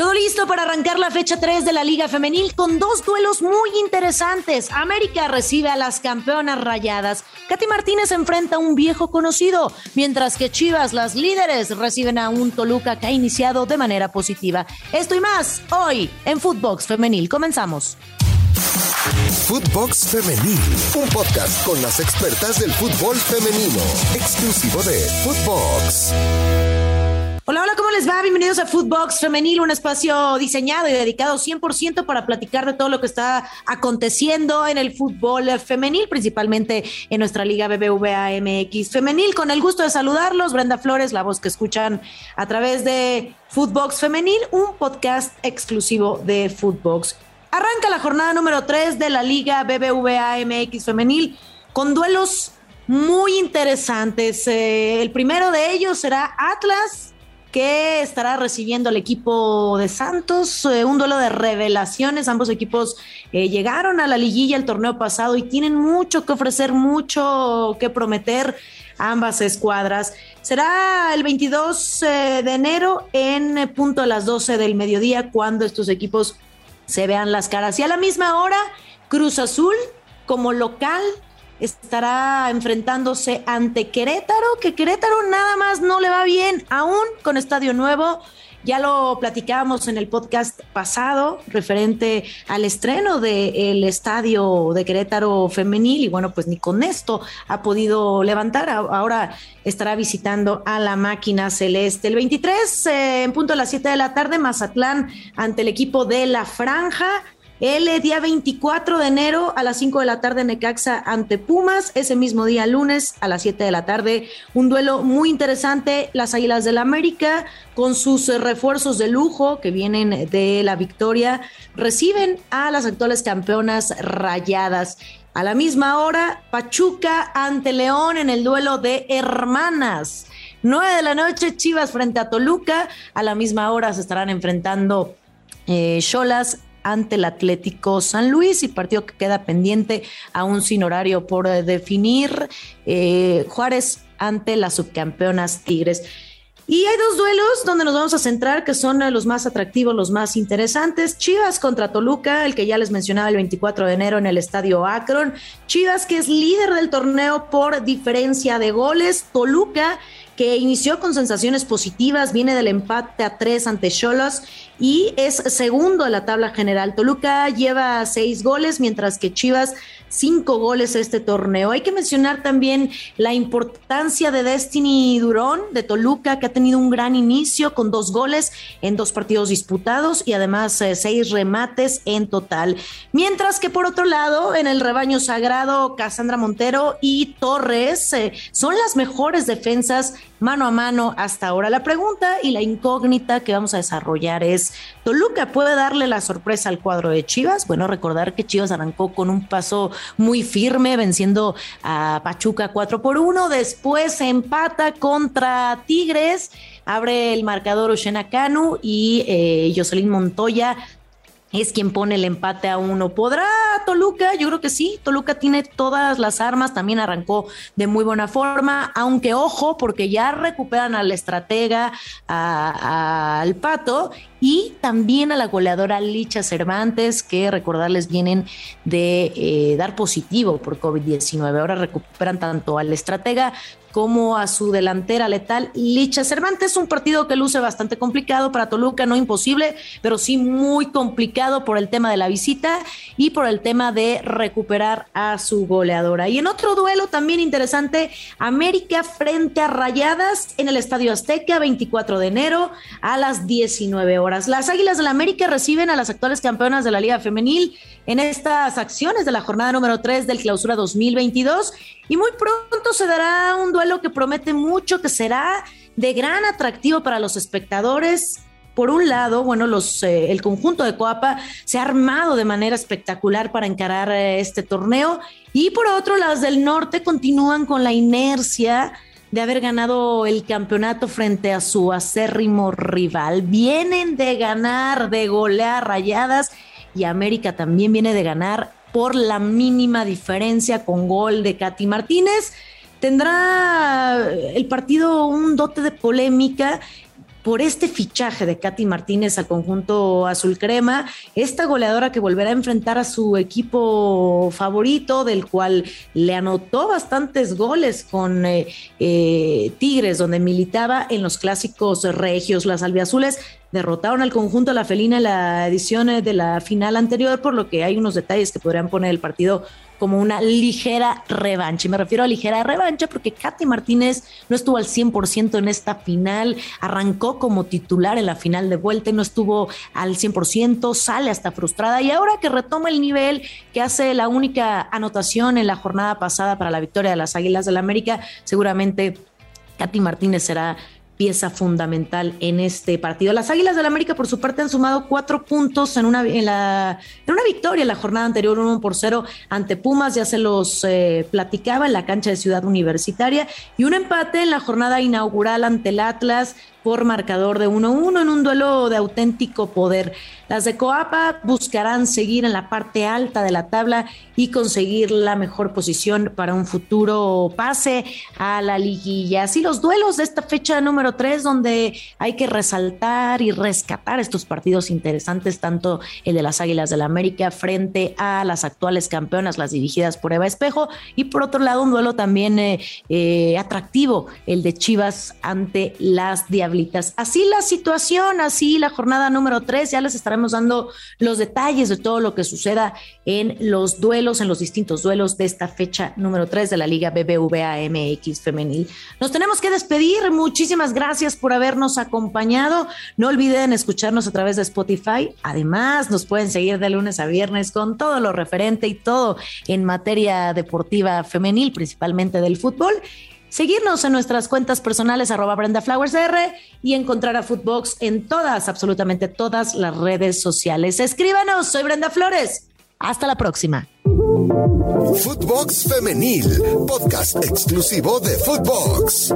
Todo listo para arrancar la fecha 3 de la Liga Femenil con dos duelos muy interesantes. América recibe a las campeonas rayadas. Katy Martínez enfrenta a un viejo conocido, mientras que Chivas, las líderes, reciben a un Toluca que ha iniciado de manera positiva. Esto y más hoy en Footbox Femenil. Comenzamos. Footbox Femenil, un podcast con las expertas del fútbol femenino, exclusivo de Footbox. Hola, hola, ¿cómo les va? Bienvenidos a Footbox Femenil, un espacio diseñado y dedicado 100% para platicar de todo lo que está aconteciendo en el fútbol femenil, principalmente en nuestra Liga BBVA MX Femenil. Con el gusto de saludarlos, Brenda Flores, la voz que escuchan a través de Footbox Femenil, un podcast exclusivo de Footbox. Arranca la jornada número 3 de la Liga BBVA MX Femenil con duelos muy interesantes. Eh, el primero de ellos será Atlas que estará recibiendo el equipo de Santos, eh, un duelo de revelaciones, ambos equipos eh, llegaron a la liguilla el torneo pasado y tienen mucho que ofrecer, mucho que prometer ambas escuadras. Será el 22 eh, de enero en punto a las 12 del mediodía cuando estos equipos se vean las caras. Y a la misma hora, Cruz Azul como local estará enfrentándose ante Querétaro, que Querétaro nada más no le va bien, aún con estadio nuevo. Ya lo platicábamos en el podcast pasado referente al estreno del estadio de Querétaro femenil y bueno, pues ni con esto ha podido levantar. Ahora estará visitando a la máquina celeste. El 23 eh, en punto a las 7 de la tarde, Mazatlán ante el equipo de la Franja. El día 24 de enero a las 5 de la tarde Necaxa ante Pumas. Ese mismo día, lunes a las 7 de la tarde, un duelo muy interesante. Las Águilas del América, con sus refuerzos de lujo que vienen de la victoria, reciben a las actuales campeonas rayadas. A la misma hora, Pachuca ante León en el duelo de hermanas. 9 de la noche, Chivas frente a Toluca. A la misma hora se estarán enfrentando eh, Cholas ante el Atlético San Luis y partido que queda pendiente aún sin horario por eh, definir. Eh, Juárez ante las subcampeonas Tigres. Y hay dos duelos donde nos vamos a centrar que son eh, los más atractivos, los más interesantes. Chivas contra Toluca, el que ya les mencionaba el 24 de enero en el estadio Akron. Chivas que es líder del torneo por diferencia de goles. Toluca que inició con sensaciones positivas, viene del empate a tres ante Cholos y es segundo en la tabla general. Toluca lleva seis goles, mientras que Chivas cinco goles este torneo. Hay que mencionar también la importancia de Destiny Durón de Toluca, que ha tenido un gran inicio con dos goles en dos partidos disputados y además eh, seis remates en total. Mientras que por otro lado, en el rebaño sagrado, Casandra Montero y Torres eh, son las mejores defensas mano a mano hasta ahora. La pregunta y la incógnita que vamos a desarrollar es, ¿Toluca puede darle la sorpresa al cuadro de Chivas? Bueno, recordar que Chivas arrancó con un paso muy firme, venciendo a Pachuca 4 por 1. Después empata contra Tigres, abre el marcador Oshena Canu y eh, Jocelyn Montoya es quien pone el empate a uno. ¿Podrá Toluca? Yo creo que sí. Toluca tiene todas las armas, también arrancó de muy buena forma, aunque ojo, porque ya recuperan al estratega, al pato y también a la goleadora Licha Cervantes, que recordarles vienen de eh, dar positivo por COVID-19. Ahora recuperan tanto al estratega como a su delantera letal Licha Cervantes. Un partido que luce bastante complicado para Toluca, no imposible, pero sí muy complicado por el tema de la visita y por el tema de recuperar a su goleadora. Y en otro duelo también interesante, América frente a Rayadas en el Estadio Azteca, 24 de enero a las 19 horas. Las Águilas del la América reciben a las actuales campeonas de la Liga Femenil en estas acciones de la jornada número 3 del Clausura 2022 y muy pronto se dará un duelo que promete mucho, que será de gran atractivo para los espectadores. Por un lado, bueno, los, eh, el conjunto de Coapa se ha armado de manera espectacular para encarar eh, este torneo. Y por otro, las del norte continúan con la inercia de haber ganado el campeonato frente a su acérrimo rival. Vienen de ganar, de golear rayadas y América también viene de ganar por la mínima diferencia con gol de Katy Martínez. Tendrá el partido un dote de polémica por este fichaje de Katy Martínez al conjunto azul crema, esta goleadora que volverá a enfrentar a su equipo favorito, del cual le anotó bastantes goles con eh, eh, Tigres, donde militaba en los clásicos regios, las albiazules derrotaron al conjunto La Felina en la edición de la final anterior, por lo que hay unos detalles que podrían poner el partido como una ligera revancha. Y me refiero a ligera revancha porque Katy Martínez no estuvo al 100% en esta final, arrancó como titular en la final de vuelta y no estuvo al 100%, sale hasta frustrada y ahora que retoma el nivel, que hace la única anotación en la jornada pasada para la victoria de las Águilas del la América, seguramente Katy Martínez será pieza fundamental en este partido. Las Águilas del América, por su parte, han sumado cuatro puntos en una, en la, en una victoria en la jornada anterior, uno por cero ante Pumas, ya se los eh, platicaba en la cancha de Ciudad Universitaria, y un empate en la jornada inaugural ante el Atlas por marcador de 1-1 en un duelo de auténtico poder. Las de Coapa buscarán seguir en la parte alta de la tabla y conseguir la mejor posición para un futuro pase a la liguilla. Así los duelos de esta fecha número 3 donde hay que resaltar y rescatar estos partidos interesantes, tanto el de las Águilas del la América frente a las actuales campeonas, las dirigidas por Eva Espejo, y por otro lado un duelo también eh, eh, atractivo, el de Chivas ante las Así la situación, así la jornada número 3, ya les estaremos dando los detalles de todo lo que suceda en los duelos, en los distintos duelos de esta fecha número 3 de la Liga BBVA MX femenil. Nos tenemos que despedir, muchísimas gracias por habernos acompañado. No olviden escucharnos a través de Spotify. Además, nos pueden seguir de lunes a viernes con todo lo referente y todo en materia deportiva femenil, principalmente del fútbol seguirnos en nuestras cuentas personales arroba Brenda Flowers R y encontrar a Footbox en todas, absolutamente todas las redes sociales. Escríbanos, soy Brenda Flores. Hasta la próxima. Footbox Femenil, podcast exclusivo de Footbox.